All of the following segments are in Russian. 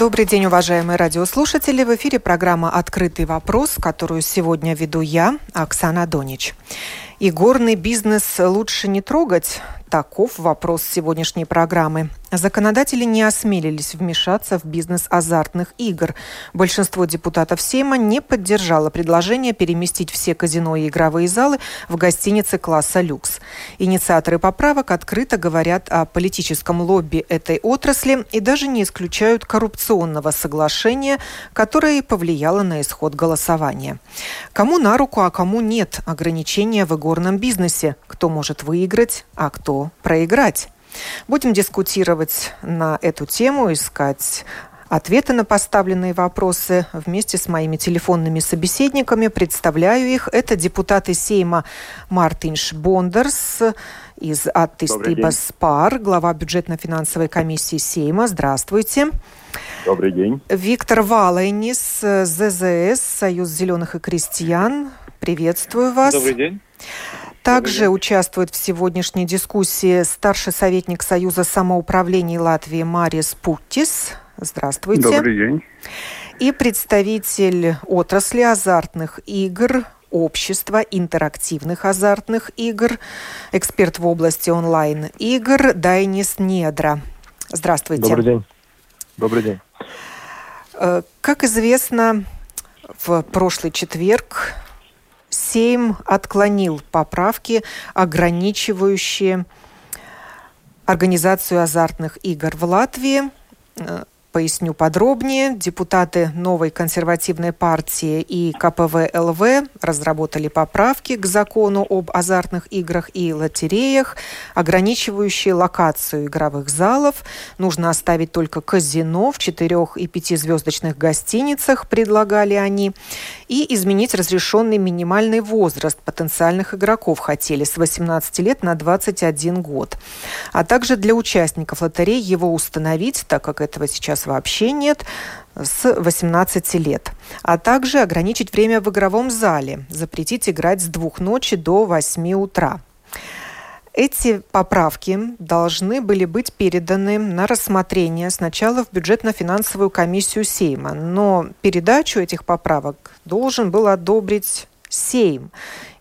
Добрый день, уважаемые радиослушатели. В эфире программа «Открытый вопрос», которую сегодня веду я, Оксана Донич. И горный бизнес лучше не трогать, Таков вопрос сегодняшней программы. Законодатели не осмелились вмешаться в бизнес азартных игр. Большинство депутатов Сейма не поддержало предложение переместить все казино и игровые залы в гостиницы класса люкс. Инициаторы поправок открыто говорят о политическом лобби этой отрасли и даже не исключают коррупционного соглашения, которое повлияло на исход голосования. Кому на руку, а кому нет ограничения в игорном бизнесе? Кто может выиграть, а кто проиграть. Будем дискутировать на эту тему, искать ответы на поставленные вопросы вместе с моими телефонными собеседниками. Представляю их. Это депутаты Сейма Мартинш Бондерс из Аттистибас Пар, глава бюджетно-финансовой комиссии Сейма. Здравствуйте. Добрый день. Виктор Валайнис, ЗЗС, Союз зеленых и крестьян. Приветствую вас. Добрый день. Также участвует в сегодняшней дискуссии старший советник Союза самоуправления Латвии Марис Путтис. Здравствуйте. Добрый день. И представитель отрасли азартных игр общества интерактивных азартных игр, эксперт в области онлайн-игр Дайнис Недра. Здравствуйте. Добрый день. Добрый день. Э, как известно, в прошлый четверг Сейм отклонил поправки, ограничивающие организацию азартных игр в Латвии. Э, Поясню подробнее. Депутаты новой консервативной партии и КПВ-ЛВ разработали поправки к закону об азартных играх и лотереях, ограничивающие локацию игровых залов. Нужно оставить только казино в четырех и пятизвездочных гостиницах, предлагали они, и изменить разрешенный минимальный возраст потенциальных игроков хотели с 18 лет на 21 год. А также для участников лотерей его установить, так как этого сейчас вообще нет, с 18 лет. А также ограничить время в игровом зале, запретить играть с двух ночи до 8 утра. Эти поправки должны были быть переданы на рассмотрение сначала в бюджетно-финансовую комиссию Сейма, но передачу этих поправок должен был одобрить Сейм.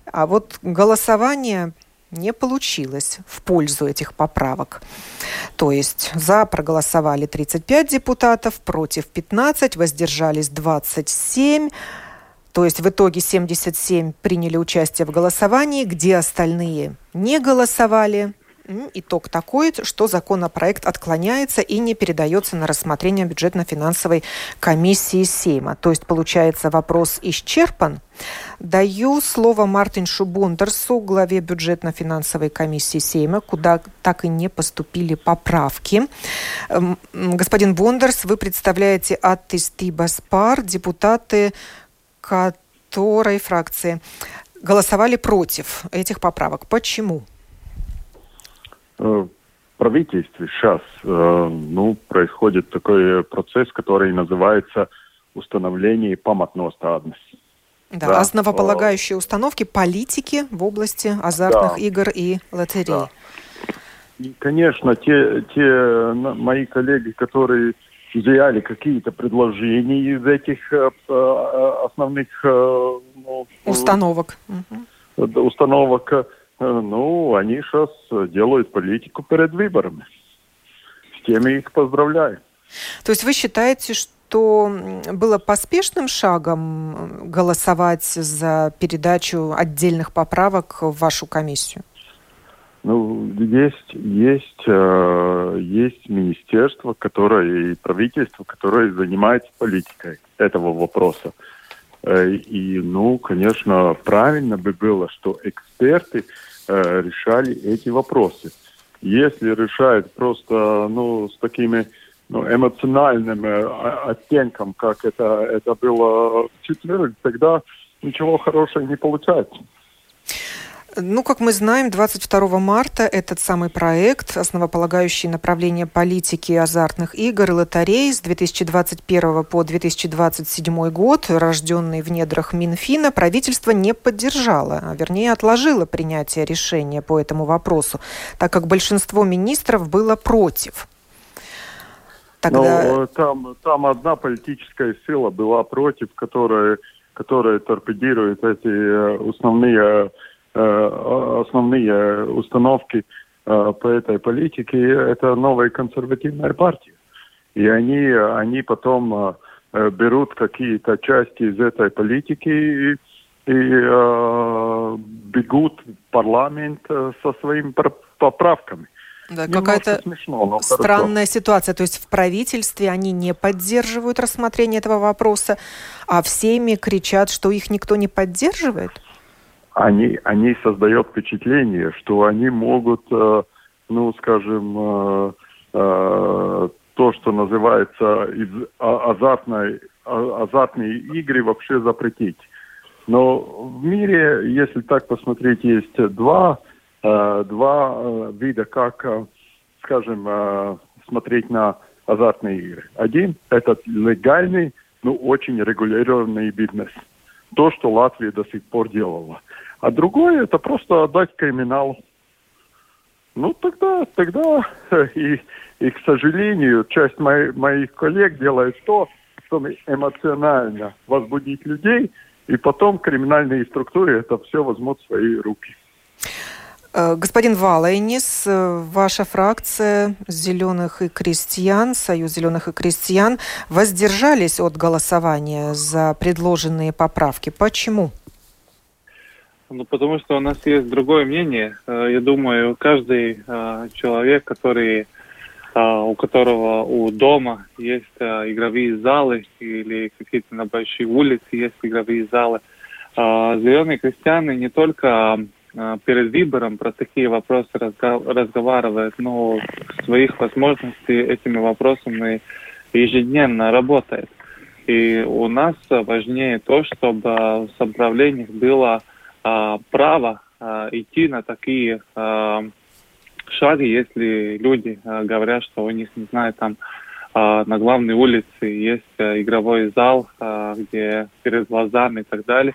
А вот голосование не получилось в пользу этих поправок. То есть за проголосовали 35 депутатов, против 15, воздержались 27. То есть в итоге 77 приняли участие в голосовании, где остальные не голосовали. Итог такой, что законопроект отклоняется и не передается на рассмотрение бюджетно-финансовой комиссии Сейма. То есть, получается, вопрос исчерпан. Даю слово Мартиншу Бондерсу, главе бюджетно-финансовой комиссии Сейма, куда так и не поступили поправки. Господин Бондерс, вы представляете Аттисти Баспар, депутаты которой фракции голосовали против этих поправок. Почему? Э, правительстве сейчас э, ну, происходит такой процесс, который называется установление памятностадности. Да, да, основополагающие установки политики в области азартных да. игр и лотерей. Да. И, конечно, те, те мои коллеги, которые взяли какие-то предложения из этих э, основных ну, установок, установок Э, ну, они сейчас делают политику перед выборами. С тем я их поздравляю. То есть вы считаете, что было поспешным шагом голосовать за передачу отдельных поправок в вашу комиссию? Ну, есть, есть, э, есть министерство, которое и правительство, которое занимается политикой этого вопроса. Э, и, ну, конечно, правильно бы было, что эксперты Э, решали эти вопросы. Если решают просто ну, с такими ну, эмоциональным оттенком, как это, это было в четверг, тогда ничего хорошего не получается. Ну, как мы знаем, 22 марта этот самый проект, основополагающий направление политики азартных игр и лотерей с 2021 по 2027 год, рожденный в недрах Минфина, правительство не поддержало, а вернее отложило принятие решения по этому вопросу, так как большинство министров было против. Тогда... Но там, там одна политическая сила была против, которая, которая торпедирует эти основные, основные установки по этой политике. Это новая консервативная партия. И они, они потом берут какие-то части из этой политики и, и э, бегут в парламент со своими поправками. Да, какая-то странная хорошо. ситуация. То есть в правительстве они не поддерживают рассмотрение этого вопроса, а всеми кричат, что их никто не поддерживает? Они, они создают впечатление, что они могут, э, ну, скажем, э, э, то, что называется из а, азартной, а, азартные игры вообще запретить. Но в мире, если так посмотреть, есть два Э, два э, вида, как, э, скажем, смотреть на азартные игры. Один – это легальный, но очень регулированный бизнес. То, что Латвия до сих пор делала. А другое – это просто отдать криминал. Ну, тогда, тогда и, и, к сожалению, часть моих, моих коллег делает то, чтобы эмоционально возбудить людей, и потом криминальные структуры это все возьмут в свои руки. Э, господин Валайнис, э, ваша фракция «Зеленых и крестьян», Союз «Зеленых и крестьян» воздержались от голосования за предложенные поправки. Почему? Ну, потому что у нас есть другое мнение. Э, я думаю, каждый человек, который, у которого у дома есть игровые залы или какие-то на большие улицы есть игровые залы, зеленые крестьяне не только перед выбором про такие вопросы разговаривает, но своих возможностей этими вопросами ежедневно работает. И у нас важнее то, чтобы в самоуправлениях было а, право а, идти на такие а, шаги, если люди а, говорят, что у них, не знаю, там а, на главной улице есть а, игровой зал, а, где перед глазами и так далее.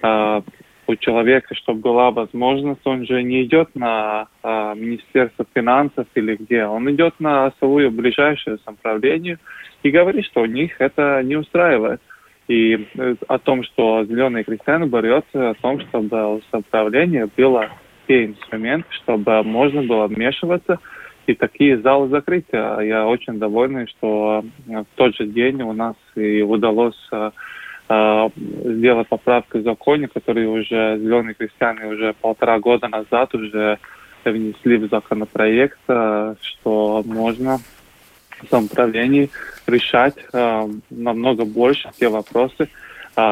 А, у человека, чтобы была возможность, он же не идет на а, Министерство финансов или где, он идет на свою ближайшее самоуправление и говорит, что у них это не устраивает. И э, о том, что зеленые крестьяне борются, о том, чтобы у самоуправления было все инструменты, чтобы можно было вмешиваться и такие залы закрыть. А я очень довольный, что в тот же день у нас и удалось э, сделать поправку в законе, который уже зеленые крестьяне уже полтора года назад уже внесли в законопроект, э, что можно в самоуправлении решать э, намного больше те вопросы,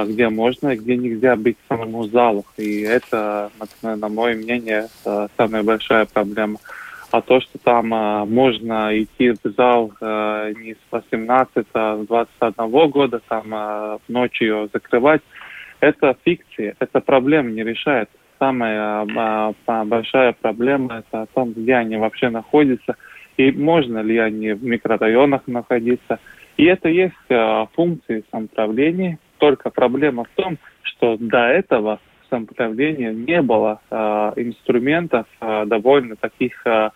где можно и где нельзя быть самому залу. И это, на, мое мнение, самая большая проблема. А то, что там а, можно идти в зал а, не с 18, а с 21 года, там а, ночью закрывать, это фикция, это проблема не решает. Самая а, а, большая проблема это о том, где они вообще находятся и можно ли они в микрорайонах находиться. И это есть а, функции самоуправления, только проблема в том, что до этого самоуправления не было э, инструментов э, довольно таких э,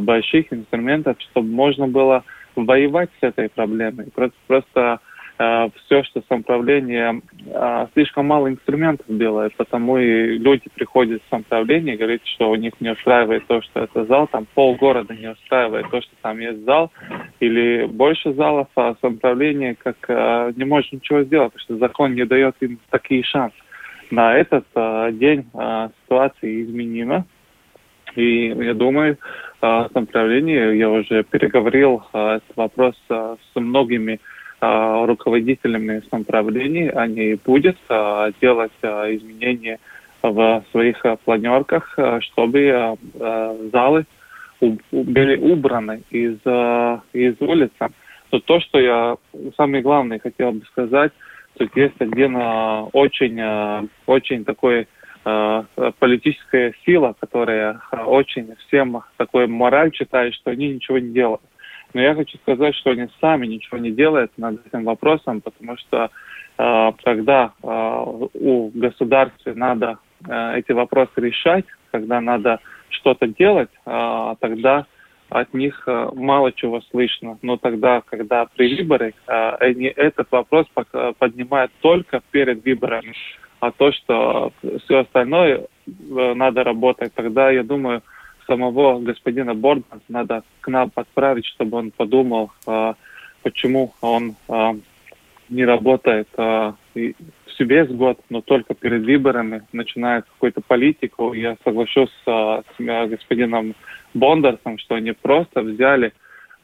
больших инструментов, чтобы можно было воевать с этой проблемой. Просто, просто э, все, что самоуправление э, слишком мало инструментов делает, потому и люди приходят в самоуправление и говорят, что у них не устраивает то, что это зал, там полгорода не устраивает то, что там есть зал, или больше залов, а самоуправление как э, не может ничего сделать, потому что закон не дает им такие шансы на этот э, день э, ситуация изменима. И я думаю, э, самоуправление, я уже переговорил этот вопрос с многими руководителями самоуправлений, они будут делать изменения в своих планерках, чтобы залы были убраны из, из улицы. Но то, что я самое главное хотел бы сказать, Тут есть один а, очень, а, очень такой а, политическая сила, которая очень всем такой мораль читает, что они ничего не делают. Но я хочу сказать, что они сами ничего не делают над этим вопросом, потому что когда у государства надо эти вопросы решать, когда надо что-то делать, тогда от них э, мало чего слышно. Но тогда, когда при выборах, э, они этот вопрос поднимают только перед выборами. А то, что все остальное надо работать, тогда, я думаю, самого господина Бордмана надо к нам подправить, чтобы он подумал, почему он не работает всю весь год, но только перед выборами начинает какую-то политику. Я соглашусь с господином Бондарсом, что они просто взяли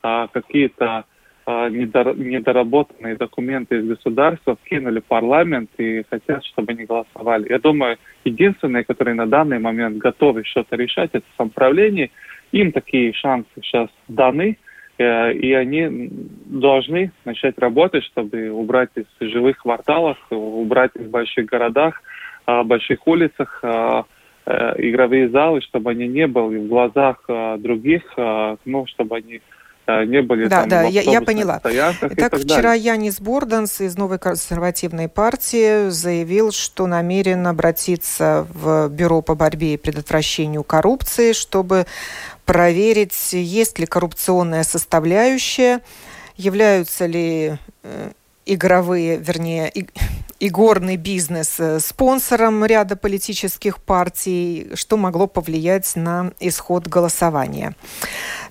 а, какие-то а, недор, недоработанные документы из государства, вкинули в парламент и хотят, чтобы они голосовали. Я думаю, единственные, которые на данный момент готовы что-то решать, это самоуправление. Им такие шансы сейчас даны, э, и они должны начать работать, чтобы убрать из жилых кварталов, убрать из больших городах, а, больших улицах Э, игровые залы, чтобы они не были в глазах э, других, э, ну, чтобы они не были да, там да, я, я поняла. Итак, вчера далее. Янис Борданс из Новой консервативной партии заявил, что намерен обратиться в Бюро по борьбе и предотвращению коррупции, чтобы проверить, есть ли коррупционная составляющая, являются ли игровые, вернее, игорный бизнес э, спонсором ряда политических партий, что могло повлиять на исход голосования.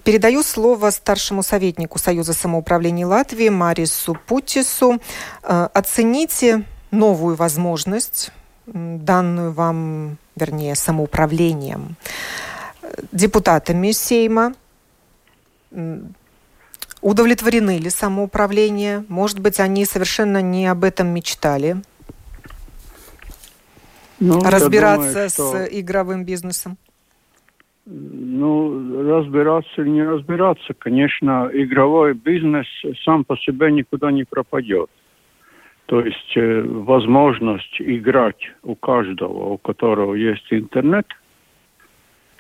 Передаю слово старшему советнику Союза самоуправления Латвии Марису Путису. Э, оцените новую возможность, данную вам, вернее, самоуправлением, депутатами Сейма, Удовлетворены ли самоуправление? Может быть, они совершенно не об этом мечтали? Ну, Разбираться думаю, что... с игровым бизнесом? Ну, разбираться или не разбираться, конечно, игровой бизнес сам по себе никуда не пропадет. То есть э, возможность играть у каждого, у которого есть интернет,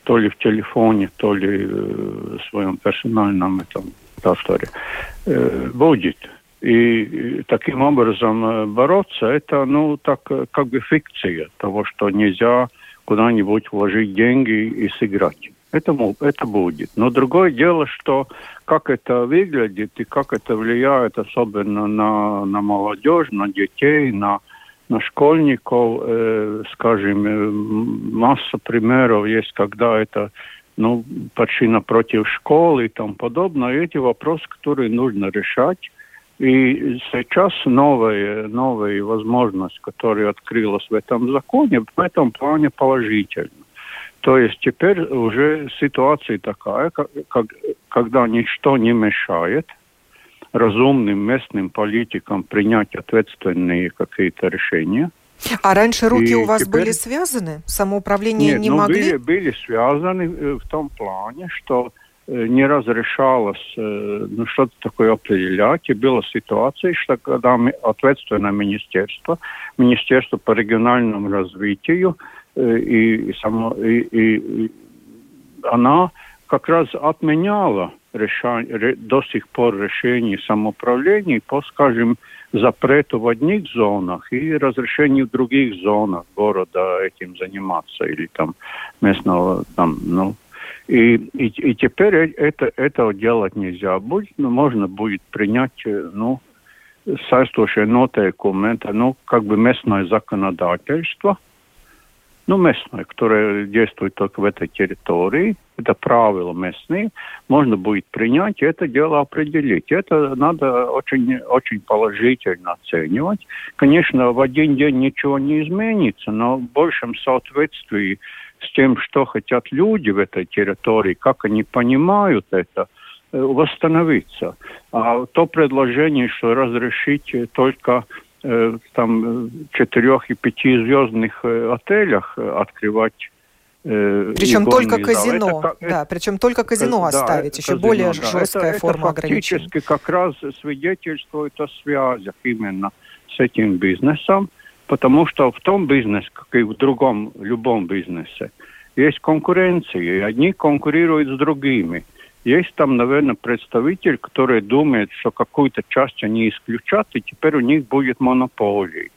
то ли в телефоне, то ли э, в своем персональном этом просторе э, будет. И таким образом бороться, это, ну, так, как бы фикция того, что нельзя куда-нибудь вложить деньги и сыграть. Это, это будет. Но другое дело, что как это выглядит и как это влияет особенно на, на молодежь, на детей, на, на школьников, э, скажем, масса примеров есть, когда это ну, почти напротив школы и тому подобное. Эти вопросы, которые нужно решать. И сейчас новая, новая возможность, которая открылась в этом законе, в этом плане положительна. То есть теперь уже ситуация такая, как, как, когда ничто не мешает разумным местным политикам принять ответственные какие-то решения – а раньше руки и у вас теперь... были связаны? Самоуправление Нет, не ну, могли? Были, были связаны э, в том плане, что э, не разрешалось э, ну, что-то такое определять. И была ситуация, что когда ответственное министерство, Министерство по региональному развитию, и, и, само, и, и она как раз отменяла решение, до сих пор решение самоуправления по, скажем, запрету в одних зонах и разрешению в других зонах города этим заниматься или там местного там, ну, и, и, и теперь это, этого делать нельзя. Будет, но можно будет принять, э, ну, соответствующие нотейкумы, ну, как бы местное законодательство – ну, местное, которое действует только в этой территории, это правила местные, можно будет принять и это дело определить. Это надо очень, очень положительно оценивать. Конечно, в один день ничего не изменится, но в большем соответствии с тем, что хотят люди в этой территории, как они понимают это, э, восстановиться. А то предложение, что разрешить только там четырех и пятизвездных отелях открывать причем только казино, это, да, причем только казино да, оставить, еще казино, более да. жесткая это, форма это ограничений. фактически как раз свидетельствует о связях именно с этим бизнесом, потому что в том бизнесе, как и в другом, любом бизнесе, есть конкуренция, и одни конкурируют с другими – есть там, наверное, представитель, который думает, что какую-то часть они исключат, и теперь у них будет монополия.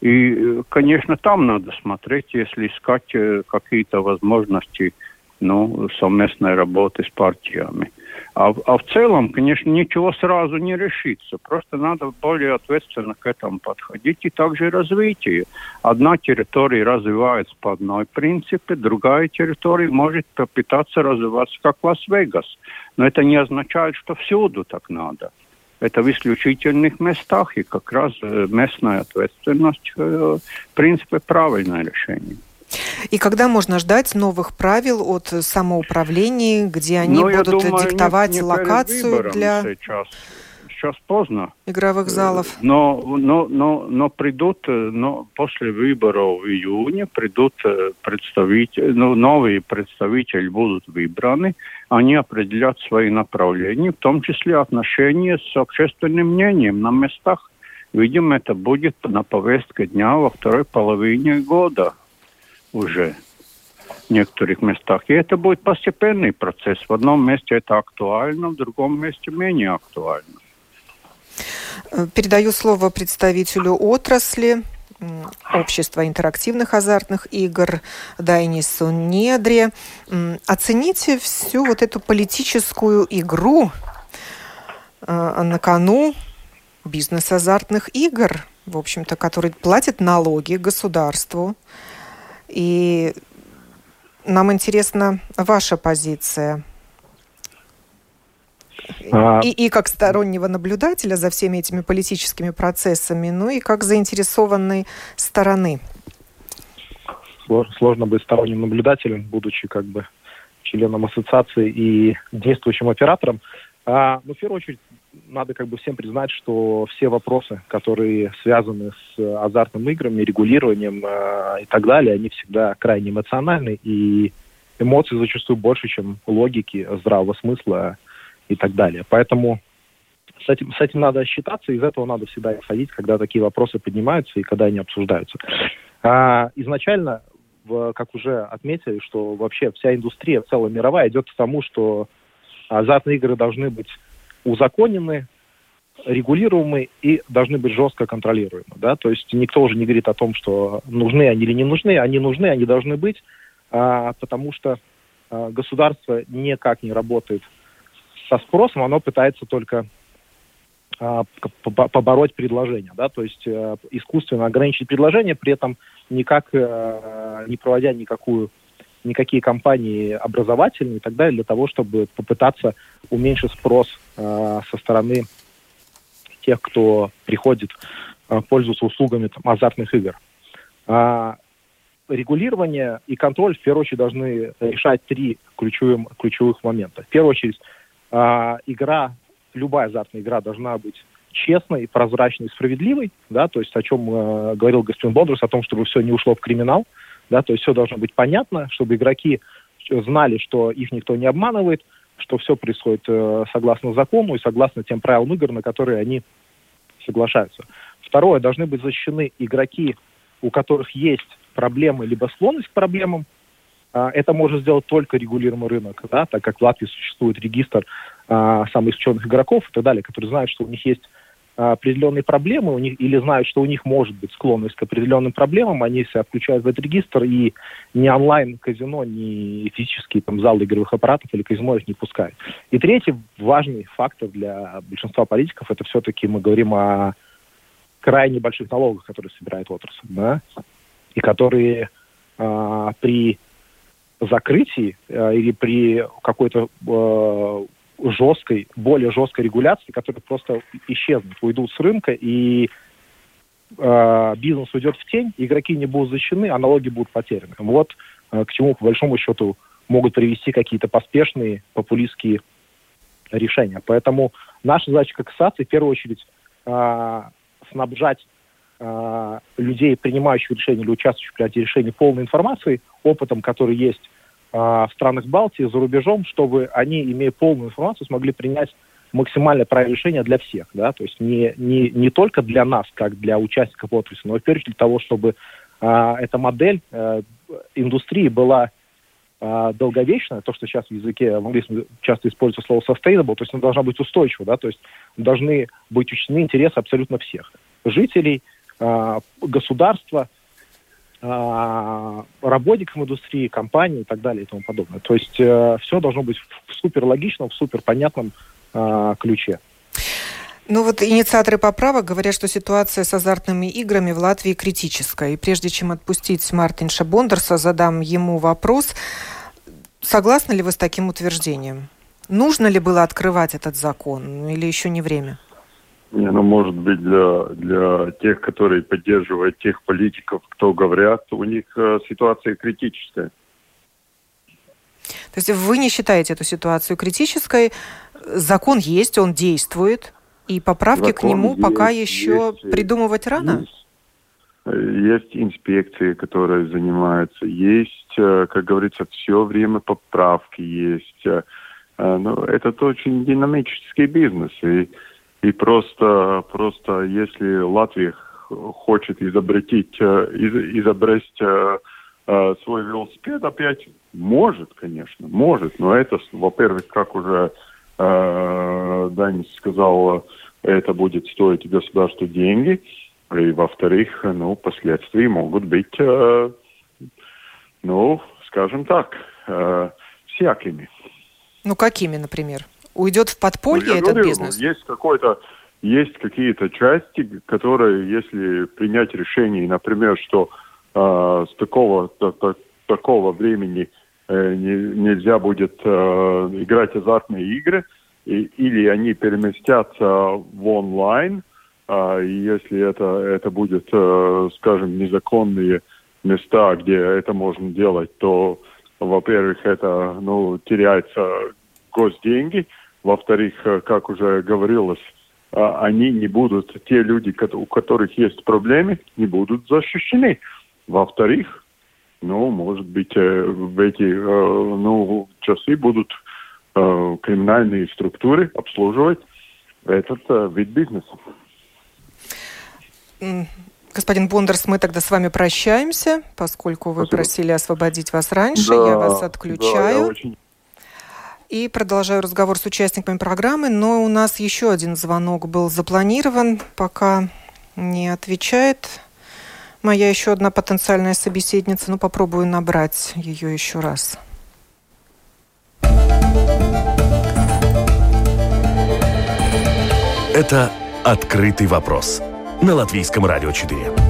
И, конечно, там надо смотреть, если искать э, какие-то возможности ну, совместной работы с партиями. А, а в целом, конечно, ничего сразу не решится. Просто надо более ответственно к этому подходить и также развитие. Одна территория развивается по одной принципе, другая территория может попытаться развиваться как Лас-Вегас. Но это не означает, что всюду так надо. Это в исключительных местах, и как раз э, местная ответственность, э, в принципе, правильное решение. И когда можно ждать новых правил от самоуправления, где они Но, ну, будут думаю, диктовать не, не локацию для... Сейчас сейчас поздно. Игровых э, залов. Но, но, но, но придут, э, но после выборов в июне придут э, представители, ну, новые представители будут выбраны, они определят свои направления, в том числе отношения с общественным мнением на местах. Видимо, это будет на повестке дня во второй половине года уже в некоторых местах. И это будет постепенный процесс. В одном месте это актуально, в другом месте менее актуально. Передаю слово представителю отрасли Общества интерактивных азартных игр Дайнису Недре. Оцените всю вот эту политическую игру э, на кону бизнес азартных игр, в общем-то, который платит налоги государству. И нам интересна ваша позиция. А... И, и как стороннего наблюдателя за всеми этими политическими процессами, ну и как заинтересованной стороны. Сложно быть сторонним наблюдателем, будучи как бы членом ассоциации и действующим оператором. А, ну, в первую очередь, надо как бы всем признать, что все вопросы, которые связаны с азартными играми, регулированием э, и так далее, они всегда крайне эмоциональны, и эмоций зачастую больше, чем логики, здравого смысла и так далее. Поэтому с этим, с этим надо считаться, из этого надо всегда исходить, когда такие вопросы поднимаются и когда они обсуждаются. А, изначально, в, как уже отметили, что вообще вся индустрия, целая мировая, идет к тому, что азартные игры должны быть узаконены, регулируемы и должны быть жестко контролируемы. Да? То есть никто уже не говорит о том, что нужны они или не нужны. Они нужны, они должны быть, а, потому что а, государство никак не работает со спросом, оно пытается только а, побороть предложение, да, то есть а, искусственно ограничить предложение, при этом никак а, не проводя никакую никакие компании образовательные и так далее для того, чтобы попытаться уменьшить спрос э, со стороны тех, кто приходит э, пользоваться услугами там, азартных игр. А, регулирование и контроль в первую очередь должны решать три ключевых, ключевых момента. В первую очередь, э, игра, любая азартная игра должна быть честной, прозрачной, справедливой, да, то есть о чем э, говорил господин Бондрус, о том, чтобы все не ушло в криминал, да, то есть все должно быть понятно, чтобы игроки знали, что их никто не обманывает, что все происходит э, согласно закону и согласно тем правилам игр, на которые они соглашаются. Второе, должны быть защищены игроки, у которых есть проблемы либо склонность к проблемам. А, это может сделать только регулируемый рынок, да, так как в Латвии существует регистр а, самых исключенных игроков и так далее, которые знают, что у них есть определенные проблемы у них, или знают, что у них может быть склонность к определенным проблемам, они себя включают в этот регистр, и ни онлайн-казино, ни физические там, залы игровых аппаратов или казино их не пускают. И третий важный фактор для большинства политиков, это все-таки мы говорим о крайне больших налогах, которые собирает отрасль, да, и которые э, при закрытии э, или при какой-то э, жесткой, более жесткой регуляции, которые просто исчезнут, уйдут с рынка, и э, бизнес уйдет в тень, игроки не будут защищены, а налоги будут потеряны. Вот э, к чему, по большому счету, могут привести какие-то поспешные популистские решения. Поэтому наша задача как ассоциации, в первую очередь, э, снабжать э, людей, принимающих решения или участвующих в принятии решений, полной информацией, опытом, который есть в странах Балтии, за рубежом, чтобы они, имея полную информацию, смогли принять максимально правильное решение для всех, да, то есть не, не, не только для нас, как для участников отрасли, но и в первую очередь для того, чтобы а, эта модель а, индустрии была а, долговечная, то, что сейчас в языке в английском часто используется слово sustainable, то есть она должна быть устойчива, да, то есть должны быть учтены интересы абсолютно всех жителей, а, государства, э, работникам индустрии, компании и так далее и тому подобное. То есть э, все должно быть в супер логичном, в супер э, ключе. Ну вот инициаторы поправок говорят, что ситуация с азартными играми в Латвии критическая. И прежде чем отпустить Мартинша Бондерса, задам ему вопрос. Согласны ли вы с таким утверждением? Нужно ли было открывать этот закон или еще не время? Не, ну, может быть, для, для тех, которые поддерживают тех политиков, кто говорят, у них э, ситуация критическая. То есть вы не считаете эту ситуацию критической? Закон есть, он действует, и поправки Закон к нему есть, пока еще есть, придумывать рано? Есть, есть инспекции, которые занимаются, есть, э, как говорится, все время поправки есть. Э, но это очень динамический бизнес, и, и просто, просто если Латвия хочет изобретить, э, из, изобрести свой велосипед опять, может, конечно, может, но это, во-первых, как уже э, Данис сказал, это будет стоить государству деньги, и, во-вторых, ну, последствия могут быть, э, ну, скажем так, э, всякими. Ну, какими, например? Уйдет в подполье ну, этот говорю, бизнес? Есть какой-то есть какие-то части, которые, если принять решение, например, что э, с такого до, до, такого времени э, не, нельзя будет э, играть азартные игры, и, или они переместятся в онлайн, э, если это, это будет, э, скажем, незаконные места, где это можно делать, то, во-первых, это, ну, теряется госденьги, во-вторых, э, как уже говорилось, э, они не будут, те люди, у которых есть проблемы, не будут защищены. Во-вторых, ну, может быть, э, в эти ну, часы будут криминальные структуры обслуживать этот вид бизнеса. Господин Бондерс, мы тогда с вами прощаемся, поскольку вы Спасибо. просили освободить вас раньше. Да, я вас отключаю. Да, я очень... И продолжаю разговор с участниками программы, но у нас еще один звонок был запланирован, пока не отвечает моя еще одна потенциальная собеседница. Ну, попробую набрать ее еще раз. Это «Открытый вопрос» на Латвийском радио 4.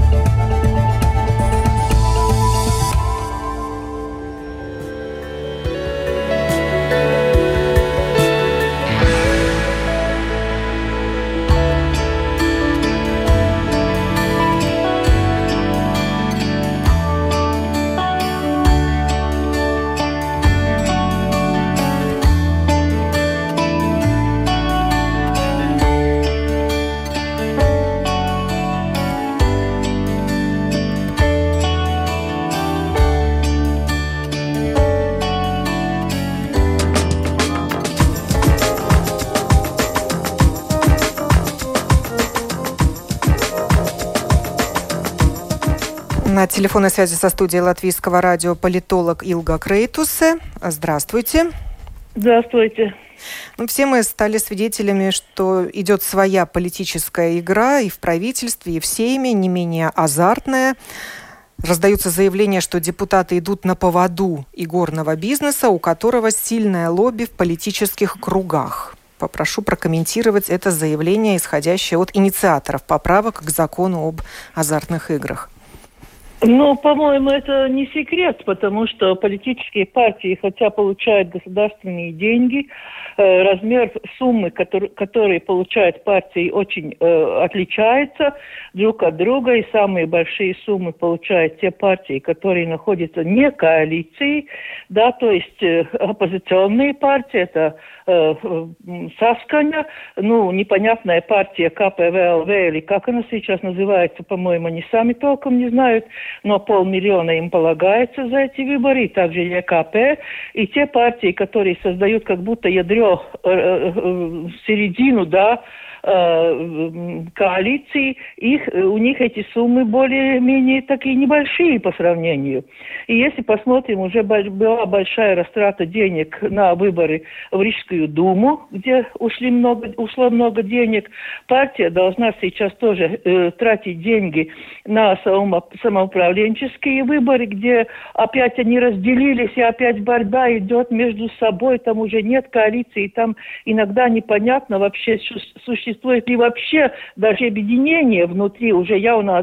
На телефонной связи со студией Латвийского радио политолог Илга Крейтусе. Здравствуйте. Здравствуйте. Ну, все мы стали свидетелями, что идет своя политическая игра и в правительстве, и в Сейме, не менее азартная. Раздаются заявления, что депутаты идут на поводу игорного бизнеса, у которого сильное лобби в политических кругах. Попрошу прокомментировать это заявление, исходящее от инициаторов поправок к закону об азартных играх. Ну, по-моему, это не секрет, потому что политические партии, хотя получают государственные деньги, э, размер суммы, который, которые получают партии, очень э, отличается друг от друга, и самые большие суммы получают те партии, которые находятся не коалиции, да, то есть э, оппозиционные партии, это э, Сасканя, ну, непонятная партия КПВЛВ, или как она сейчас называется, по-моему, они сами толком не знают, но полмиллиона им полагается за эти выборы, и также ЕКП, и те партии, которые создают как будто ядро, э, э, середину, да, э, коалиции, их, у них эти суммы более-менее такие небольшие по сравнению. И если посмотрим, уже была большая растрата денег на выборы в Рижскую Думу, где ушли много, ушло много денег. Партия должна сейчас тоже э, тратить деньги на само, самоуправленческие выборы, где опять они разделились, и опять борьба идет между собой, там уже нет коалиции, там иногда непонятно вообще, существует ли вообще даже объединение внутри, уже явно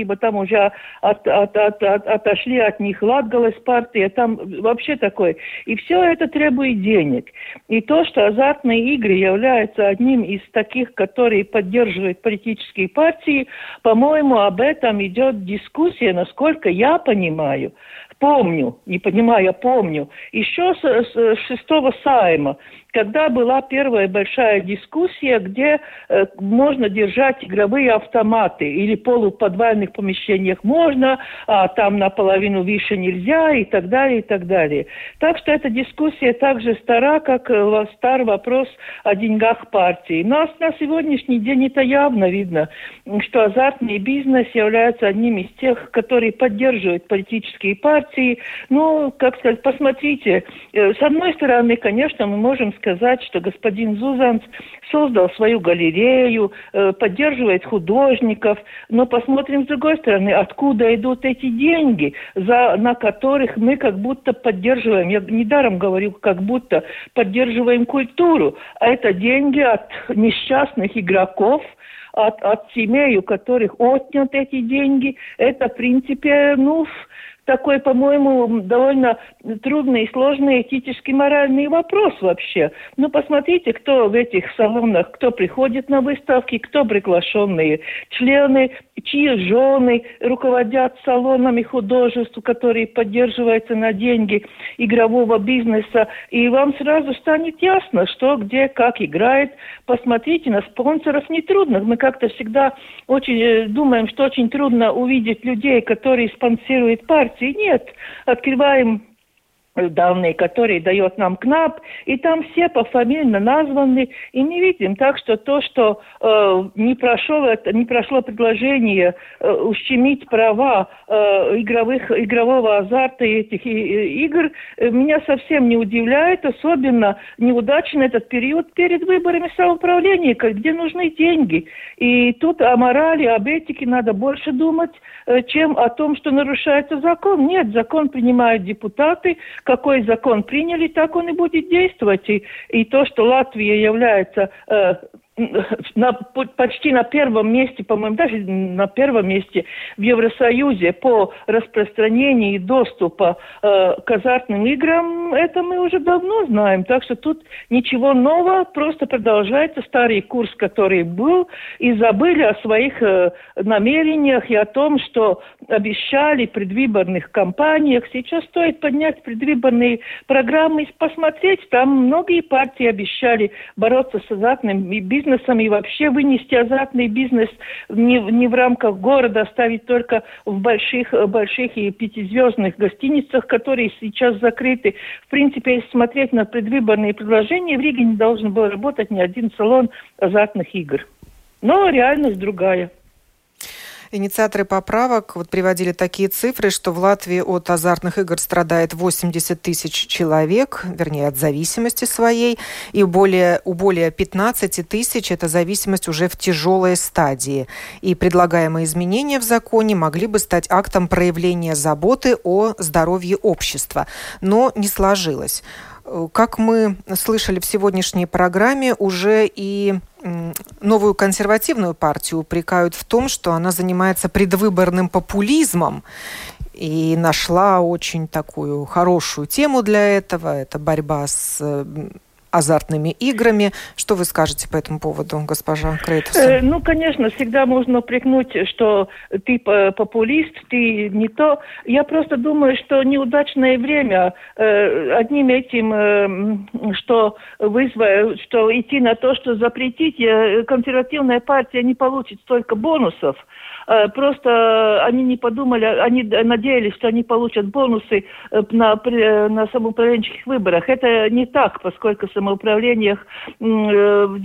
ибо там уже от, от, от, от, отошли от них Латгалес партия, там вообще такое. И все это требует денег. И то, что азартные игры являются одним из таких, которые поддерживают политические партии, по-моему, об этом идет дискуссия, насколько я понимаю, помню, не понимаю, я помню, еще с, с шестого сайма, когда была первая большая дискуссия, где э, можно держать игровые автоматы или полуподвальных помещениях можно, а там наполовину выше нельзя и так далее, и так далее. Так что эта дискуссия также стара, как э, стар вопрос о деньгах партии. Но на сегодняшний день это явно видно, что азартный бизнес является одним из тех, которые поддерживают политические партии. Ну, как сказать, посмотрите, э, с одной стороны, конечно, мы можем сказать, что господин Зузанс создал свою галерею, э, поддерживает художников, но посмотрим с другой стороны, откуда идут эти деньги, за, на которых мы как будто поддерживаем, я недаром говорю, как будто поддерживаем культуру, а это деньги от несчастных игроков, от, от семей, у которых отнят эти деньги, это, в принципе, ну, такой, по-моему, довольно трудный и сложный этический моральный вопрос вообще. Ну, посмотрите, кто в этих салонах, кто приходит на выставки, кто приглашенные члены, чьи жены руководят салонами художеств, которые поддерживаются на деньги игрового бизнеса. И вам сразу станет ясно, что, где, как играет. Посмотрите на спонсоров нетрудно. Мы как-то всегда очень э, думаем, что очень трудно увидеть людей, которые спонсируют партии нет. Открываем данные, которые дает нам КНАП, и там все пофамильно названы, и не видим. Так что то, что э, не, прошло, это, не прошло предложение э, ущемить права э, игровых, игрового азарта и этих и, и, игр, э, меня совсем не удивляет, особенно неудачный этот период перед выборами самоуправления, где нужны деньги. И тут о морали, об этике надо больше думать, э, чем о том, что нарушается закон. Нет, закон принимают депутаты, какой закон приняли, так он и будет действовать. И, и то, что Латвия является э, на, почти на первом месте, по-моему, даже на первом месте в Евросоюзе по распространению доступа э, к азартным играм, это мы уже давно знаем. Так что тут ничего нового, просто продолжается старый курс, который был, и забыли о своих э, намерениях и о том, что обещали в предвыборных кампаниях. Сейчас стоит поднять предвыборные программы и посмотреть. Там многие партии обещали бороться с азартным бизнесом бизнесом и вообще вынести азартный бизнес не, не в рамках города, оставить только в больших, больших и пятизвездных гостиницах, которые сейчас закрыты. В принципе, если смотреть на предвыборные предложения, в Риге не должен был работать ни один салон азартных игр. Но реальность другая. Инициаторы поправок вот приводили такие цифры, что в Латвии от азартных игр страдает 80 тысяч человек, вернее, от зависимости своей, и более, у более 15 тысяч эта зависимость уже в тяжелой стадии. И предлагаемые изменения в законе могли бы стать актом проявления заботы о здоровье общества. Но не сложилось. Как мы слышали в сегодняшней программе, уже и новую консервативную партию упрекают в том, что она занимается предвыборным популизмом и нашла очень такую хорошую тему для этого. Это борьба с азартными играми. Что вы скажете по этому поводу, госпожа Крейтус? Э, ну, конечно, всегда можно упрекнуть, что ты популист, ты не то. Я просто думаю, что неудачное время э, одним этим, э, что вызвать, что идти на то, что запретить, консервативная партия не получит столько бонусов, просто они не подумали, они надеялись, что они получат бонусы э, на, на самоуправленческих выборах. Это не так, поскольку в самоуправлениях в,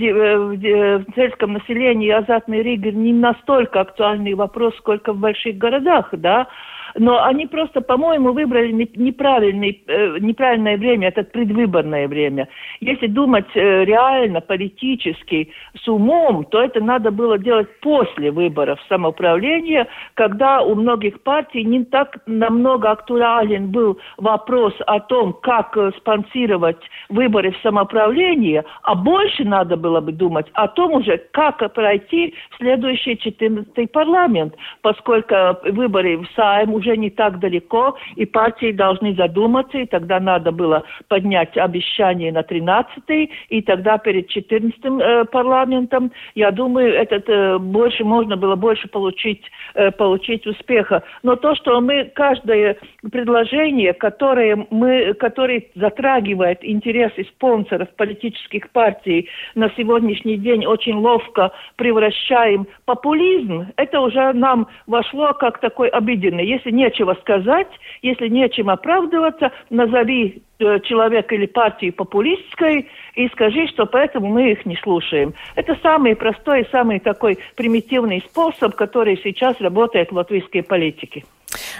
сельском населении азартный Рига не настолько актуальный вопрос, сколько в больших городах, да, но они просто, по-моему, выбрали неправильный, э, неправильное время, это предвыборное время. Если думать э, реально, политически, с умом, то это надо было делать после выборов самоуправления, когда у многих партий не так намного актуален был вопрос о том, как э, спонсировать выборы в самоуправлении, а больше надо было бы думать о том уже, как пройти следующий 14-й парламент, поскольку выборы в Сайм уже не так далеко, и партии должны задуматься, и тогда надо было поднять обещание на 13-й, и тогда перед 14-м э, парламентом, я думаю, этот, э, больше можно было больше получить, э, получить успеха. Но то, что мы, каждое предложение, которое, мы, которое затрагивает интересы спонсоров политических партий, на сегодняшний день очень ловко превращаем популизм, это уже нам вошло как такой обиденный. Если нечего сказать, если нечем оправдываться, назови э, человека или партию популистской и скажи, что поэтому мы их не слушаем. Это самый простой, самый такой примитивный способ, который сейчас работает в латвийской политике.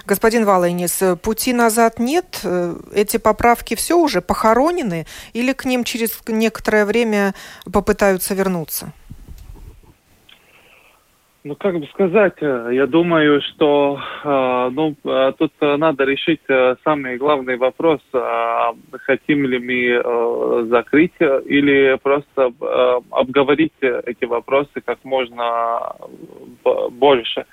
Господин Валайнис, пути назад нет? Э, эти поправки все уже похоронены или к ним через некоторое время попытаются вернуться? Ну, как бы сказать, э, я думаю, что э, ну, э, тут надо решить самый главный вопрос, хотим ли мы закрыть или просто обговорить эти вопросы как можно больше.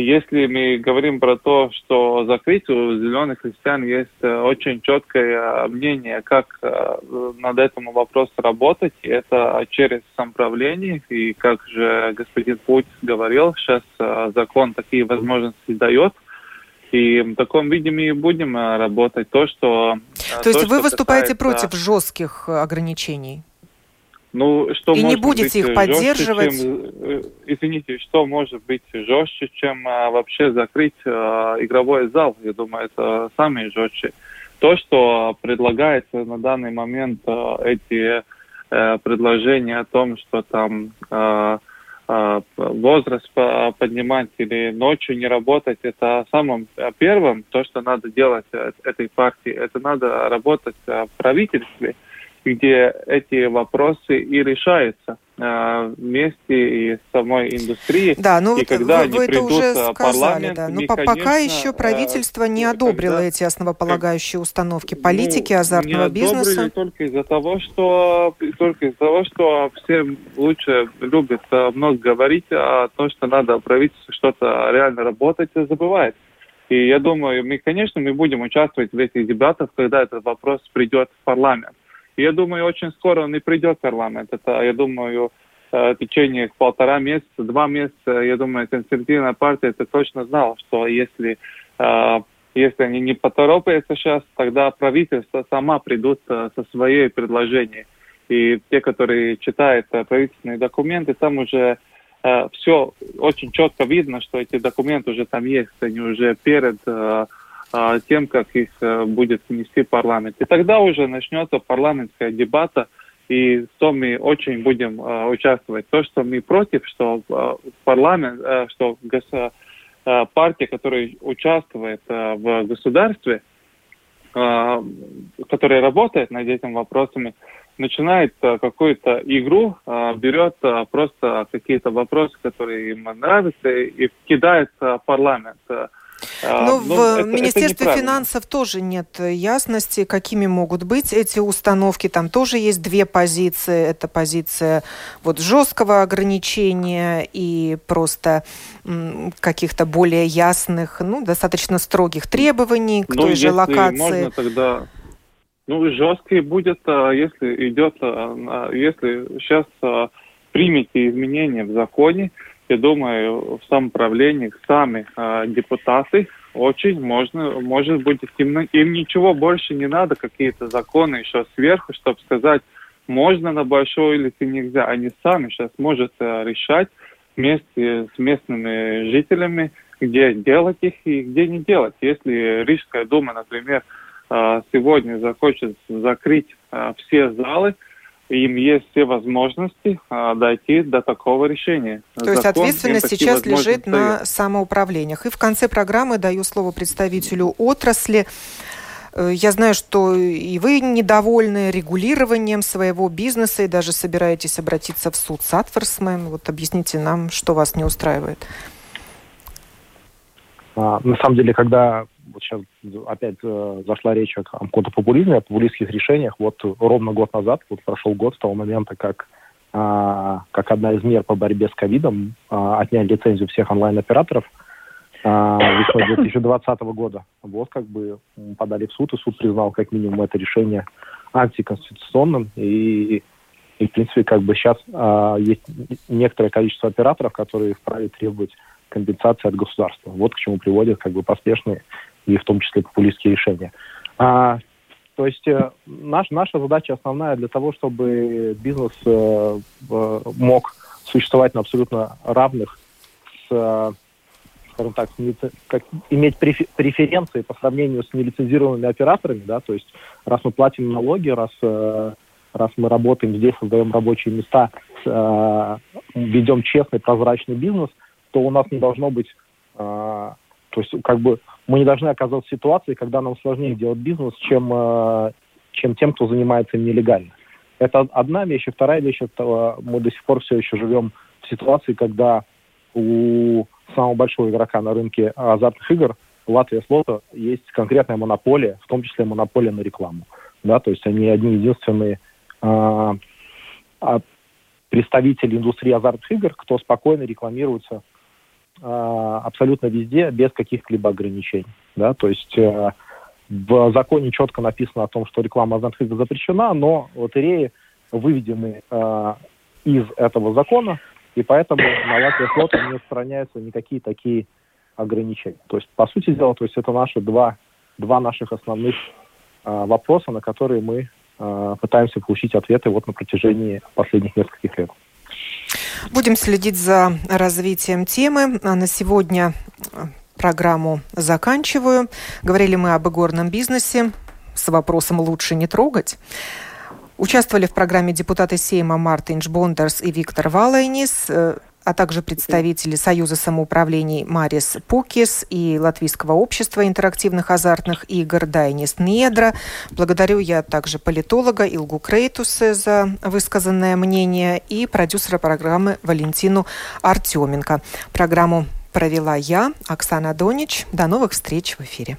Если мы говорим про то, что закрыть, у зеленых христиан есть э, очень четкое мнение, как э, над этим вопросом работать. И это через самоуправление. И как же господин Путь говорил, сейчас э, закон такие возможности дает. И в таком виде мы будем работать. То, что... То есть то, вы выступаете касается... против жестких ограничений? Ну, что и не будете их поддерживать? Чем, э, извините, что может быть жестче, чем а, вообще закрыть а, игровой зал? Я думаю, это самое жестче. То, что предлагается на данный момент а, эти а, предложения о том, что там а, а, возраст поднимать или ночью не работать, это самым первым, то, что надо делать этой партии, это надо работать в правительстве – где эти вопросы и решаются э, вместе и с самой индустрией. Да, ну и когда вы, вы это уже сказали, да. Но конечно, пока еще правительство не одобрило когда, эти основополагающие установки ну, политики ну, азартного не бизнеса. только из-за того, что только из-за того, что все лучше любят э, много говорить, а то, что надо правительство что-то реально работать, забывает. И я думаю, мы, конечно, мы будем участвовать в этих дебатах, когда этот вопрос придет в парламент. Я думаю, очень скоро он и придет в парламент. Это, я думаю, э, в течение полтора месяца, два месяца, я думаю, консервативная партия это точно знала, что если, э, если они не поторопятся сейчас, тогда правительство сама придут э, со своей предложением. И те, которые читают правительственные документы, там уже все очень четко видно, что эти документы уже там есть, они уже перед тем, как их э, будет внести парламент. И тогда уже начнется парламентская дебата, и то мы очень будем э, участвовать. То, что мы против, что э, парламент, что партия, которая участвует в государстве, которая работает над этими вопросами, начинает какую-то игру, берет просто какие-то вопросы, которые им нравятся, и кидает парламент. А, Но ну, в это, Министерстве финансов тоже нет ясности, какими могут быть эти установки. Там тоже есть две позиции. Это позиция вот жесткого ограничения и просто каких-то более ясных, ну, достаточно строгих требований к ну, той же локации. Можно тогда ну, жесткий будет, а, если идет, а, если сейчас примете изменения в законе, я думаю, в самоуправлении сами э, депутаты очень можно, может быть, им, им ничего больше не надо, какие-то законы еще сверху, чтобы сказать, можно на большой или нельзя. Они сами сейчас могут э, решать, вместе с местными жителями, где делать их и где не делать. Если Рижская дума, например, а, сегодня захочет закрыть а, все залы, им есть все возможности а, дойти до такого решения. То есть ответственность сейчас лежит на самоуправлениях. И в конце программы даю слово представителю отрасли. Э, я знаю, что и вы недовольны регулированием своего бизнеса и даже собираетесь обратиться в суд с Атфорсмен. Вот объясните нам, что вас не устраивает. А, на самом деле, когда вот сейчас опять э, зашла речь о каком-то популизме, о популистских решениях, вот ровно год назад, вот прошел год с того момента, как а, как одна из мер по борьбе с ковидом а, отняли лицензию всех онлайн-операторов а, весной 2020 года. Вот как бы подали в суд, и суд признал как минимум это решение антиконституционным. И, и в принципе, как бы сейчас а, есть некоторое количество операторов, которые вправе требовать компенсации от государства. Вот к чему приводят как бы поспешные и в том числе популистские решения. А, то есть э, наш, наша задача основная для того, чтобы бизнес э, мог существовать на абсолютно равных с, э, скажем так, как, иметь преференции по сравнению с нелицензированными операторами, да, то есть раз мы платим налоги, раз, э, раз мы работаем здесь, создаем рабочие места, э, ведем честный, прозрачный бизнес, то у нас не должно быть э, то есть, как бы, мы не должны оказаться в ситуации, когда нам сложнее делать бизнес, чем, э, чем тем, кто занимается им нелегально. Это одна вещь. И вторая вещь, это мы до сих пор все еще живем в ситуации, когда у самого большого игрока на рынке азартных игр Латвия Слота есть конкретная монополия, в том числе монополия на рекламу. Да, то есть они одни единственные э, представители индустрии азартных игр, кто спокойно рекламируется а, абсолютно везде без каких-либо ограничений. Да? То есть э, в законе четко написано о том, что реклама игр запрещена, но лотереи выведены э, из этого закона, и поэтому на Латвии флота не устраняются никакие такие ограничения. То есть, по сути дела, то есть это наши два, два наших основных э, вопроса, на которые мы э, пытаемся получить ответы вот на протяжении последних нескольких лет. Будем следить за развитием темы. А на сегодня э, программу заканчиваю. Говорили мы об игорном бизнесе с вопросом «лучше не трогать». Участвовали в программе депутаты Сейма Мартинш Бондерс и Виктор Валайнис. А также представители Союза самоуправлений Марис Пукис и Латвийского общества интерактивных азартных игр Дайнис Недра. Благодарю я также политолога Илгу Крейтусе за высказанное мнение и продюсера программы Валентину Артеменко. Программу провела я, Оксана Донич. До новых встреч в эфире.